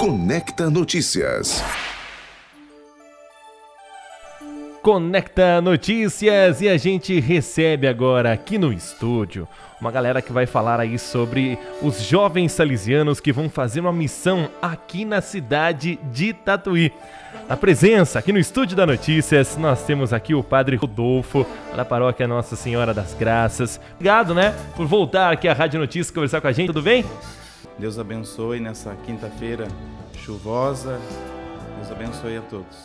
Conecta Notícias. Conecta Notícias e a gente recebe agora aqui no estúdio uma galera que vai falar aí sobre os jovens salesianos que vão fazer uma missão aqui na cidade de Tatuí. Na presença aqui no estúdio da Notícias, nós temos aqui o Padre Rodolfo, da paróquia Nossa Senhora das Graças. Obrigado, né, por voltar aqui à Rádio Notícias conversar com a gente, tudo bem? Deus abençoe nessa quinta-feira chuvosa. Deus abençoe a todos.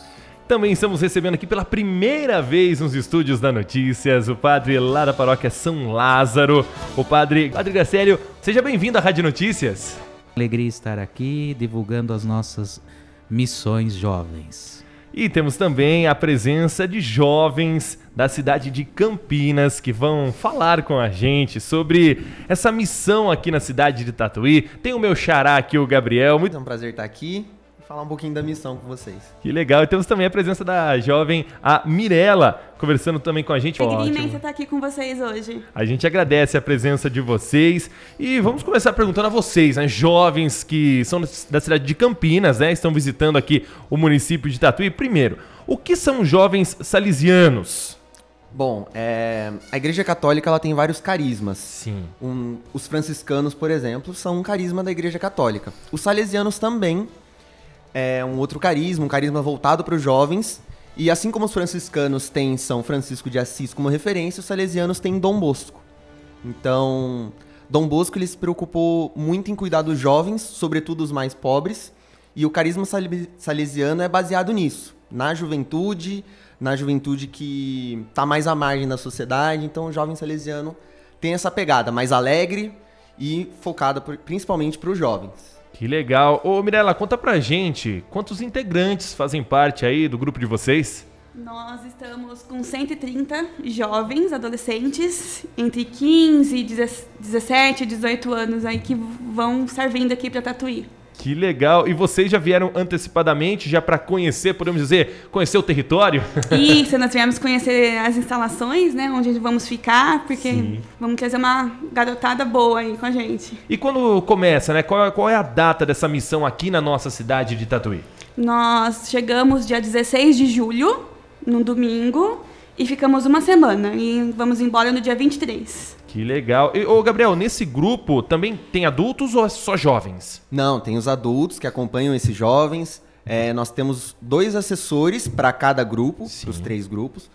Também estamos recebendo aqui pela primeira vez nos estúdios da Notícias o padre lá da paróquia São Lázaro, o padre Padre Gracélio. Seja bem-vindo à Rádio Notícias. Alegria estar aqui divulgando as nossas missões jovens. E temos também a presença de jovens da cidade de Campinas que vão falar com a gente sobre essa missão aqui na cidade de Tatuí. Tem o meu xará aqui, o Gabriel. Muito... É um prazer estar aqui falar um pouquinho da missão com vocês. Que legal. E temos também a presença da jovem, a Mirella, conversando também com a gente. Alegria imensa estar aqui com vocês hoje. A gente agradece a presença de vocês e vamos começar perguntando a vocês, né, jovens que são da cidade de Campinas, né, estão visitando aqui o município de Tatuí. Primeiro, o que são jovens salesianos? Bom, é, a Igreja Católica ela tem vários carismas. Sim. Um, os franciscanos, por exemplo, são um carisma da Igreja Católica. Os salesianos também é um outro carisma, um carisma voltado para os jovens. E assim como os franciscanos têm São Francisco de Assis como referência, os salesianos têm Dom Bosco. Então, Dom Bosco ele se preocupou muito em cuidar dos jovens, sobretudo os mais pobres, e o carisma salesiano é baseado nisso, na juventude, na juventude que está mais à margem da sociedade. Então, o jovem salesiano tem essa pegada mais alegre e focada principalmente para os jovens. Que legal. Ô Mirella, conta pra gente, quantos integrantes fazem parte aí do grupo de vocês? Nós estamos com 130 jovens, adolescentes, entre 15 e 17 e 18 anos aí que vão estar vindo aqui para Tatuí. Que legal! E vocês já vieram antecipadamente, já para conhecer, podemos dizer, conhecer o território? Isso, nós viemos conhecer as instalações, né, onde vamos ficar, porque Sim. vamos trazer uma garotada boa aí com a gente. E quando começa, né? Qual, qual é a data dessa missão aqui na nossa cidade de Tatuí? Nós chegamos dia 16 de julho, no domingo, e ficamos uma semana. E vamos embora no dia 23. Que legal. E, ô, Gabriel, nesse grupo também tem adultos ou é só jovens? Não, tem os adultos que acompanham esses jovens. É, nós temos dois assessores para cada grupo, os três grupos.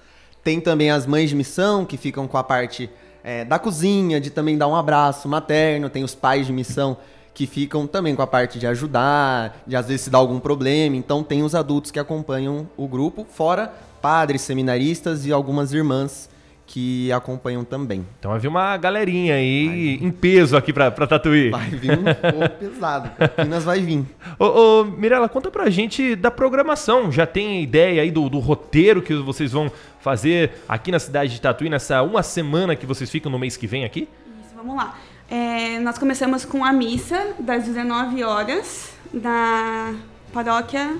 Tem também as mães de missão, que ficam com a parte é, da cozinha, de também dar um abraço materno. Tem os pais de missão, que ficam também com a parte de ajudar, de às vezes se dar algum problema. Então tem os adultos que acompanham o grupo, fora padres, seminaristas e algumas irmãs que acompanham também. Então vai vir uma galerinha aí em peso aqui pra, pra Tatuí. Vai vir um pouco pesado, Campinas vai vir. Ô, ô, Mirella, conta pra gente da programação. Já tem ideia aí do, do roteiro que vocês vão fazer aqui na cidade de Tatuí, nessa uma semana que vocês ficam no mês que vem aqui? Isso, vamos lá. É, nós começamos com a missa das 19 horas da paróquia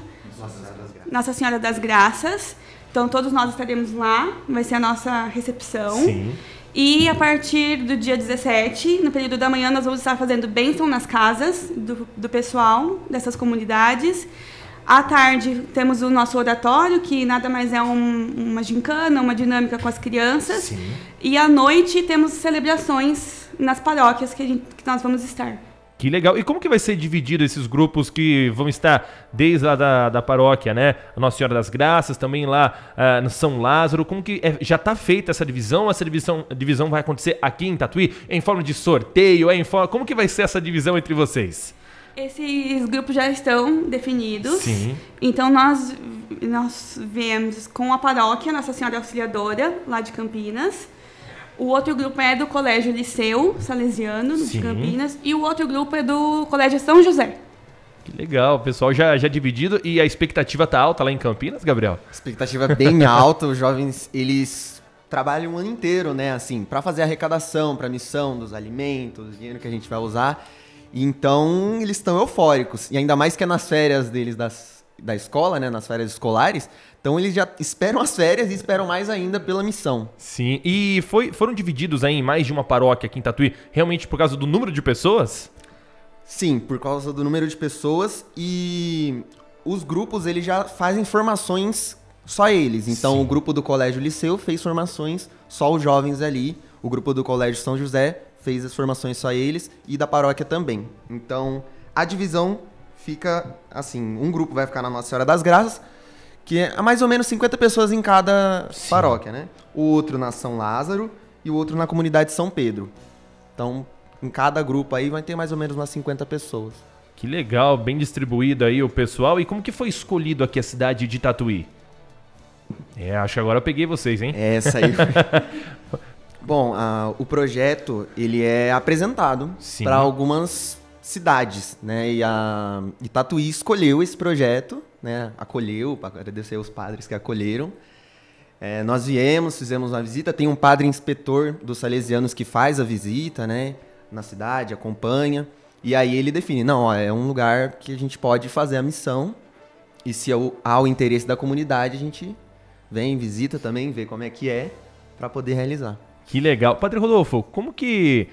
Nossa Senhora das Graças. Então todos nós estaremos lá, vai ser a nossa recepção. Sim. E a partir do dia 17, no período da manhã, nós vamos estar fazendo bênção nas casas do, do pessoal dessas comunidades. À tarde, temos o nosso oratório, que nada mais é um, uma gincana, uma dinâmica com as crianças. Sim. E à noite, temos celebrações nas paróquias que, gente, que nós vamos estar. Que legal. E como que vai ser dividido esses grupos que vão estar desde lá da, da paróquia, né? Nossa Senhora das Graças, também lá uh, no São Lázaro. Como que é, já está feita essa divisão? Essa divisão, divisão vai acontecer aqui em Tatuí? Em forma de sorteio? É em forma... Como que vai ser essa divisão entre vocês? Esses grupos já estão definidos. Sim. Então nós, nós viemos com a paróquia Nossa Senhora Auxiliadora, lá de Campinas o outro grupo é do Colégio Liceu Salesiano, Sim. de Campinas. E o outro grupo é do Colégio São José. Que legal, o pessoal já, já dividido. E a expectativa tá alta lá em Campinas, Gabriel? A expectativa é bem alta. Os jovens, eles trabalham o ano inteiro, né? Assim, para fazer a arrecadação, para a missão dos alimentos, do dinheiro que a gente vai usar. Então, eles estão eufóricos. E ainda mais que é nas férias deles das, da escola, né? Nas férias escolares então eles já esperam as férias e esperam mais ainda pela missão. Sim, e foi, foram divididos aí em mais de uma paróquia aqui em Tatuí, realmente por causa do número de pessoas? Sim, por causa do número de pessoas e os grupos eles já fazem formações só eles. Então Sim. o grupo do Colégio Liceu fez formações só os jovens ali. O grupo do Colégio São José fez as formações só eles e da paróquia também. Então a divisão fica assim, um grupo vai ficar na Nossa Senhora das Graças, que é mais ou menos 50 pessoas em cada Sim. paróquia, né? O outro na São Lázaro e o outro na comunidade São Pedro. Então, em cada grupo aí vai ter mais ou menos umas 50 pessoas. Que legal, bem distribuído aí o pessoal. E como que foi escolhido aqui a cidade de Tatuí? É, acho que agora eu peguei vocês, hein? Essa aí. Bom, o projeto ele é apresentado para algumas cidades, né? E a e Tatuí escolheu esse projeto, né? Acolheu, para agradecer aos padres que acolheram. É, nós viemos, fizemos uma visita. Tem um padre inspetor dos Salesianos que faz a visita, né? Na cidade, acompanha. E aí ele define, não, ó, é um lugar que a gente pode fazer a missão. E se há o interesse da comunidade, a gente vem, visita também, vê como é que é, para poder realizar. Que legal. Padre Rodolfo, como que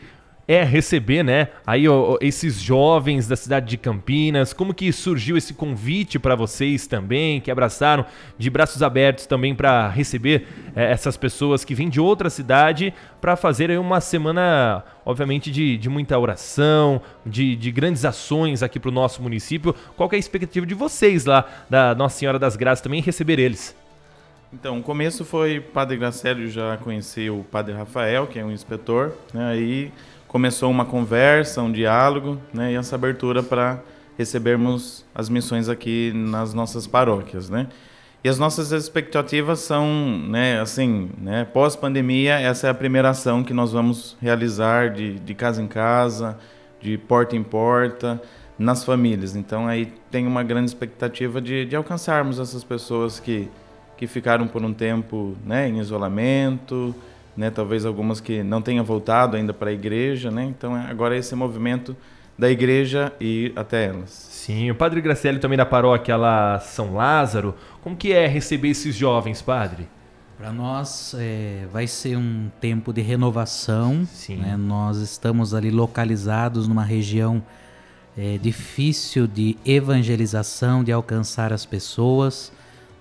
é receber, né, aí ó, esses jovens da cidade de Campinas? Como que surgiu esse convite para vocês também, que abraçaram de braços abertos também para receber eh, essas pessoas que vêm de outra cidade para fazer aí uma semana, obviamente, de, de muita oração, de, de grandes ações aqui para o nosso município? Qual é a expectativa de vocês lá, da Nossa Senhora das Graças também, receber eles? Então, o começo foi Padre Gracélio já conhecia o Padre Rafael, que é um inspetor, né? Aí começou uma conversa, um diálogo, né? E essa abertura para recebermos as missões aqui nas nossas paróquias, né? E as nossas expectativas são, né, assim, né, pós-pandemia, essa é a primeira ação que nós vamos realizar de, de casa em casa, de porta em porta, nas famílias. Então aí tem uma grande expectativa de, de alcançarmos essas pessoas que, que ficaram por um tempo né, em isolamento, né, talvez algumas que não tenham voltado ainda para a igreja. Né, então é- agora esse movimento da igreja ir até elas. Sim, o Padre Graciele também da paróquia lá São Lázaro. Como que é receber esses jovens, Padre? Para nós é, vai ser um tempo de renovação. Sim. né? Nós estamos ali localizados numa região é, difícil de evangelização, de alcançar as pessoas.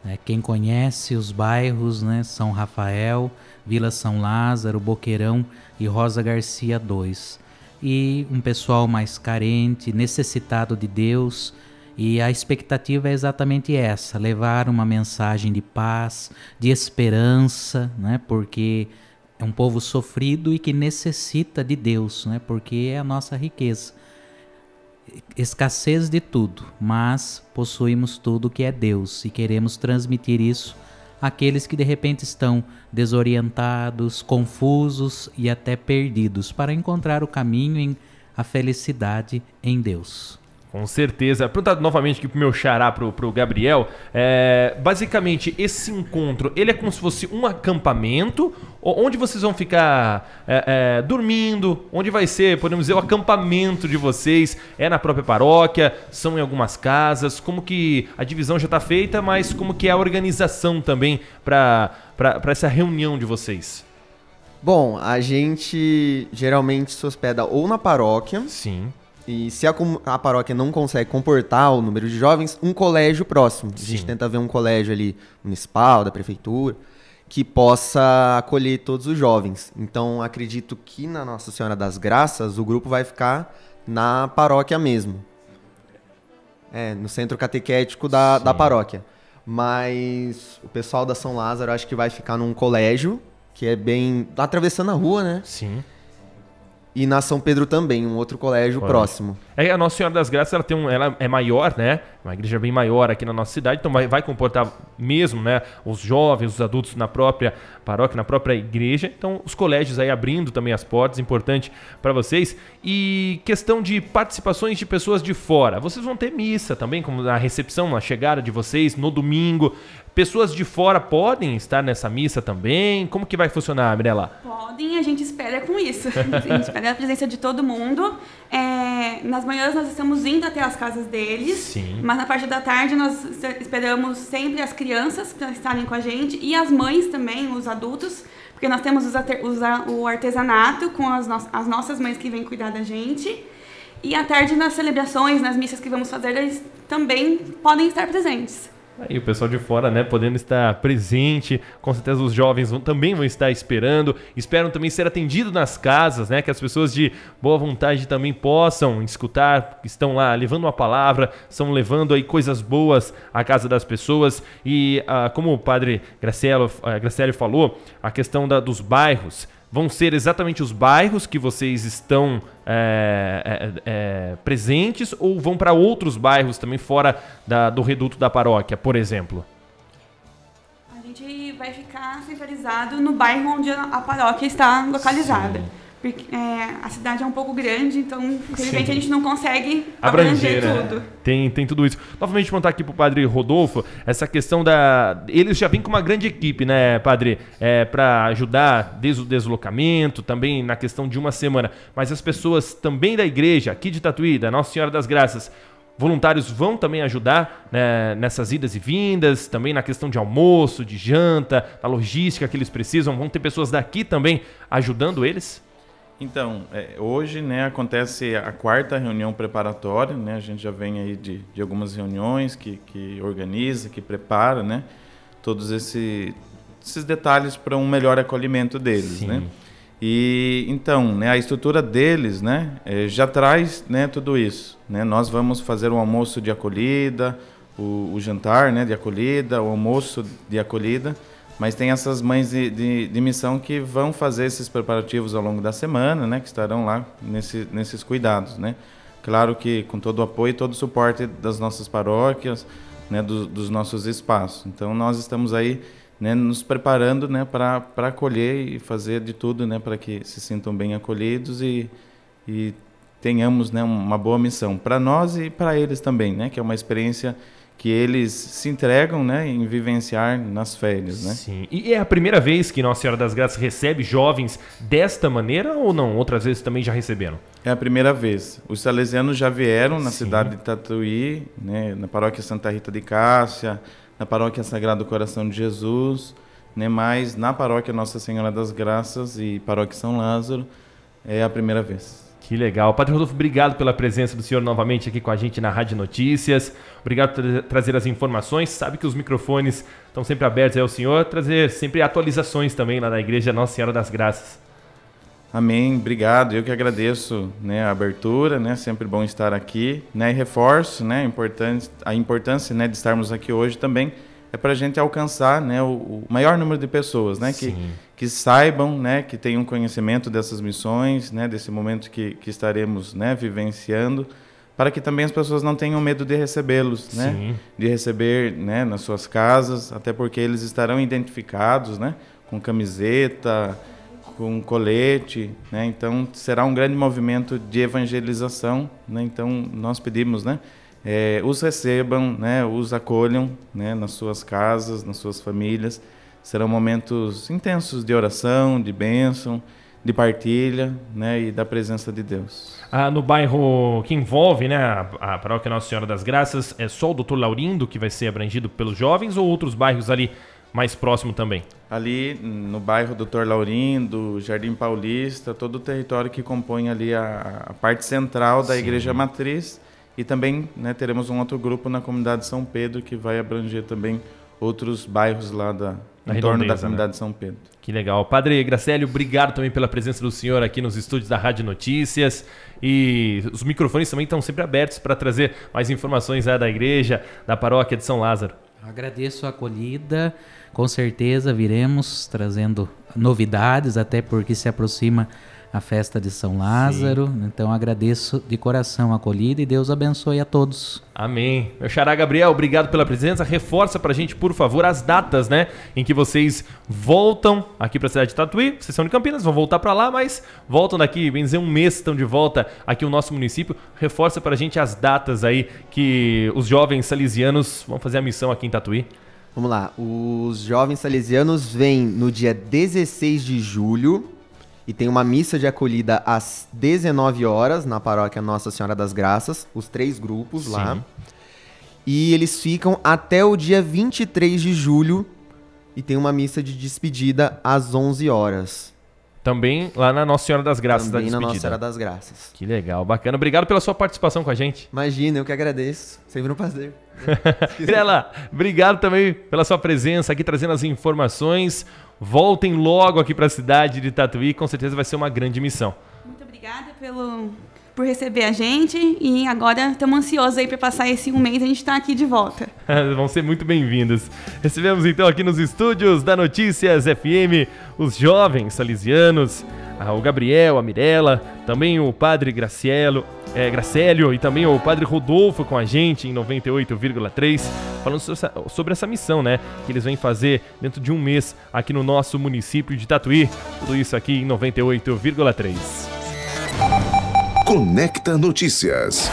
Né? Quem conhece os bairros, né? São Rafael, Vila São Lázaro, Boqueirão e Rosa Garcia 2. E um pessoal mais carente, necessitado de Deus, e a expectativa é exatamente essa: levar uma mensagem de paz, de esperança, né? Porque é um povo sofrido e que necessita de Deus, né? Porque é a nossa riqueza. Escassez de tudo, mas possuímos tudo que é Deus e queremos transmitir isso àqueles que de repente estão desorientados, confusos e até perdidos para encontrar o caminho em a felicidade em Deus. Com certeza. Perguntar novamente aqui pro meu xará, pro, pro Gabriel. É, basicamente, esse encontro, ele é como se fosse um acampamento, onde vocês vão ficar é, é, dormindo, onde vai ser, podemos dizer, o acampamento de vocês, é na própria paróquia, são em algumas casas, como que a divisão já está feita, mas como que é a organização também para essa reunião de vocês? Bom, a gente geralmente se hospeda ou na paróquia, Sim. E se a, a paróquia não consegue comportar o número de jovens, um colégio próximo. A Sim. gente tenta ver um colégio ali municipal, da prefeitura, que possa acolher todos os jovens. Então, acredito que na Nossa Senhora das Graças, o grupo vai ficar na paróquia mesmo. É, no centro catequético da, da paróquia. Mas o pessoal da São Lázaro acho que vai ficar num colégio, que é bem. atravessando a rua, né? Sim. E na São Pedro também, um outro colégio próximo. É, a Nossa Senhora das Graças, ela tem um, ela é maior, né? Uma igreja bem maior aqui na nossa cidade, então vai, vai comportar mesmo, né? Os jovens, os adultos na própria paróquia, na própria igreja. Então, os colégios aí abrindo também as portas, importante para vocês. E questão de participações de pessoas de fora. Vocês vão ter missa também, como na recepção, na chegada de vocês, no domingo. Pessoas de fora podem estar nessa missa também? Como que vai funcionar, Mirella? Podem, a gente espera com isso. A gente espera a presença de todo mundo. É, nas manhãs nós estamos indo até as casas deles, Sim. mas na parte da tarde nós esperamos sempre as crianças para estarem com a gente e as mães também, os adultos, porque nós temos os os o artesanato com as, no- as nossas mães que vêm cuidar da gente. E à tarde, nas celebrações, nas missas que vamos fazer, eles também podem estar presentes. Aí o pessoal de fora, né, podendo estar presente, com certeza os jovens vão, também vão estar esperando, esperam também ser atendidos nas casas, né, que as pessoas de boa vontade também possam escutar, estão lá levando uma palavra, estão levando aí coisas boas à casa das pessoas. E ah, como o padre Gracielo, ah, Gracielo falou, a questão da, dos bairros, vão ser exatamente os bairros que vocês estão é, é, é, presentes ou vão para outros bairros também fora da, do reduto da paróquia, por exemplo? A gente vai ficar centralizado no bairro onde a paróquia está localizada. Sim. É, a cidade é um pouco grande, então, infelizmente, a gente não consegue abranger, abranger né? tudo. Tem, tem tudo isso. Novamente, perguntar aqui pro padre Rodolfo, essa questão da. Eles já vêm com uma grande equipe, né, padre? É, para ajudar desde o deslocamento, também na questão de uma semana. Mas as pessoas também da igreja, aqui de Tatuí, da Nossa Senhora das Graças, voluntários vão também ajudar né, nessas idas e vindas, também na questão de almoço, de janta, da logística que eles precisam. Vão ter pessoas daqui também ajudando eles? Então, é, hoje né, acontece a quarta reunião preparatória, né, a gente já vem aí de, de algumas reuniões que, que organiza, que prepara, né, todos esse, esses detalhes para um melhor acolhimento deles, né. E então, né, a estrutura deles, né, é, já traz, né, tudo isso, né. Nós vamos fazer um almoço de acolhida, o, o jantar, né, de acolhida, o almoço de acolhida mas tem essas mães de, de, de, missão que vão fazer esses preparativos ao longo da semana, né? Que estarão lá nesse, nesses cuidados, né? Claro que com todo o apoio e todo o suporte das nossas paróquias, né? Do, dos nossos espaços. Então nós estamos aí, né? Nos preparando, né? Para acolher e fazer de tudo, né? Para que se sintam bem acolhidos e, e tenhamos, né? Uma boa missão para nós e para eles também, né? Que é uma experiência que eles se entregam né, em vivenciar nas férias. Né? Sim. E é a primeira vez que Nossa Senhora das Graças recebe jovens desta maneira ou não? Outras vezes também já receberam? É a primeira vez. Os salesianos já vieram na Sim. cidade de Tatuí, né, na paróquia Santa Rita de Cássia, na paróquia Sagrado Coração de Jesus, né, mas na paróquia Nossa Senhora das Graças e paróquia São Lázaro é a primeira vez. Que legal. Padre Rodolfo, obrigado pela presença do senhor novamente aqui com a gente na Rádio Notícias. Obrigado por trazer as informações. Sabe que os microfones estão sempre abertos ao senhor, trazer sempre atualizações também lá da Igreja Nossa Senhora das Graças. Amém, obrigado. Eu que agradeço né, a abertura, né, sempre bom estar aqui. Né, e reforço né, a importância né, de estarmos aqui hoje também é para a gente alcançar né, o, o, maior número de pessoas, né, que, que saibam, né, que tenham conhecimento dessas missões, né, desse momento que, que estaremos né, vivenciando, para que também as pessoas não tenham medo de recebê-los, né, de receber né, nas suas casas, até porque eles estarão identificados, né, com camiseta, com colete, né, então será um grande movimento de evangelização, né, então nós pedimos, né, é, os recebam, né, os acolham né, nas suas casas, nas suas famílias. Serão momentos intensos de oração, de bênção, de partilha né, e da presença de Deus. Ah, no bairro que envolve né, a, a paróquia Nossa Senhora das Graças, é só o doutor Laurindo que vai ser abrangido pelos jovens ou outros bairros ali mais próximo também? Ali no bairro Doutor Laurindo, Jardim Paulista, todo o território que compõe ali a, a parte central da Sim. Igreja Matriz e também né, teremos um outro grupo na comunidade São Pedro que vai abranger também outros bairros lá da, em torno da né? comunidade né? São Pedro. Que legal. Padre Gracélio, obrigado também pela presença do senhor aqui nos estúdios da Rádio Notícias. E os microfones também estão sempre abertos para trazer mais informações né, da igreja, da paróquia de São Lázaro. Agradeço a acolhida. Com certeza viremos trazendo novidades, até porque se aproxima a festa de São Lázaro. Sim. Então agradeço de coração a acolhida e Deus abençoe a todos. Amém. Meu xará Gabriel, obrigado pela presença. Reforça pra gente, por favor, as datas, né, em que vocês voltam aqui pra cidade de Tatuí. Vocês são de Campinas, vão voltar para lá, mas voltam daqui, bem dizer, um mês estão de volta aqui no nosso município. Reforça pra gente as datas aí que os jovens salesianos vão fazer a missão aqui em Tatuí. Vamos lá, os jovens salesianos vêm no dia 16 de julho e tem uma missa de acolhida às 19 horas na paróquia Nossa Senhora das Graças, os três grupos Sim. lá. E eles ficam até o dia 23 de julho e tem uma missa de despedida às 11 horas. Também lá na Nossa Senhora das Graças também da na. Nossa Senhora das Graças. Que legal, bacana. Obrigado pela sua participação com a gente. Imagina, eu que agradeço. Sempre um prazer. Mirela, obrigado também pela sua presença aqui trazendo as informações. Voltem logo aqui para a cidade de Tatuí, com certeza vai ser uma grande missão. Muito obrigada pelo, por receber a gente e agora estamos ansiosos aí para passar esse um mês a gente está aqui de volta. Vão ser muito bem-vindos. Recebemos então aqui nos estúdios da Notícias FM os jovens salesianos, ah, o Gabriel, a Mirella, também o Padre Gracielo, é, Gracélio e também o Padre Rodolfo com a gente em 98,3, falando so- sobre essa missão, né? Que eles vêm fazer dentro de um mês aqui no nosso município de Tatuí. Tudo isso aqui em 98,3. Conecta Notícias.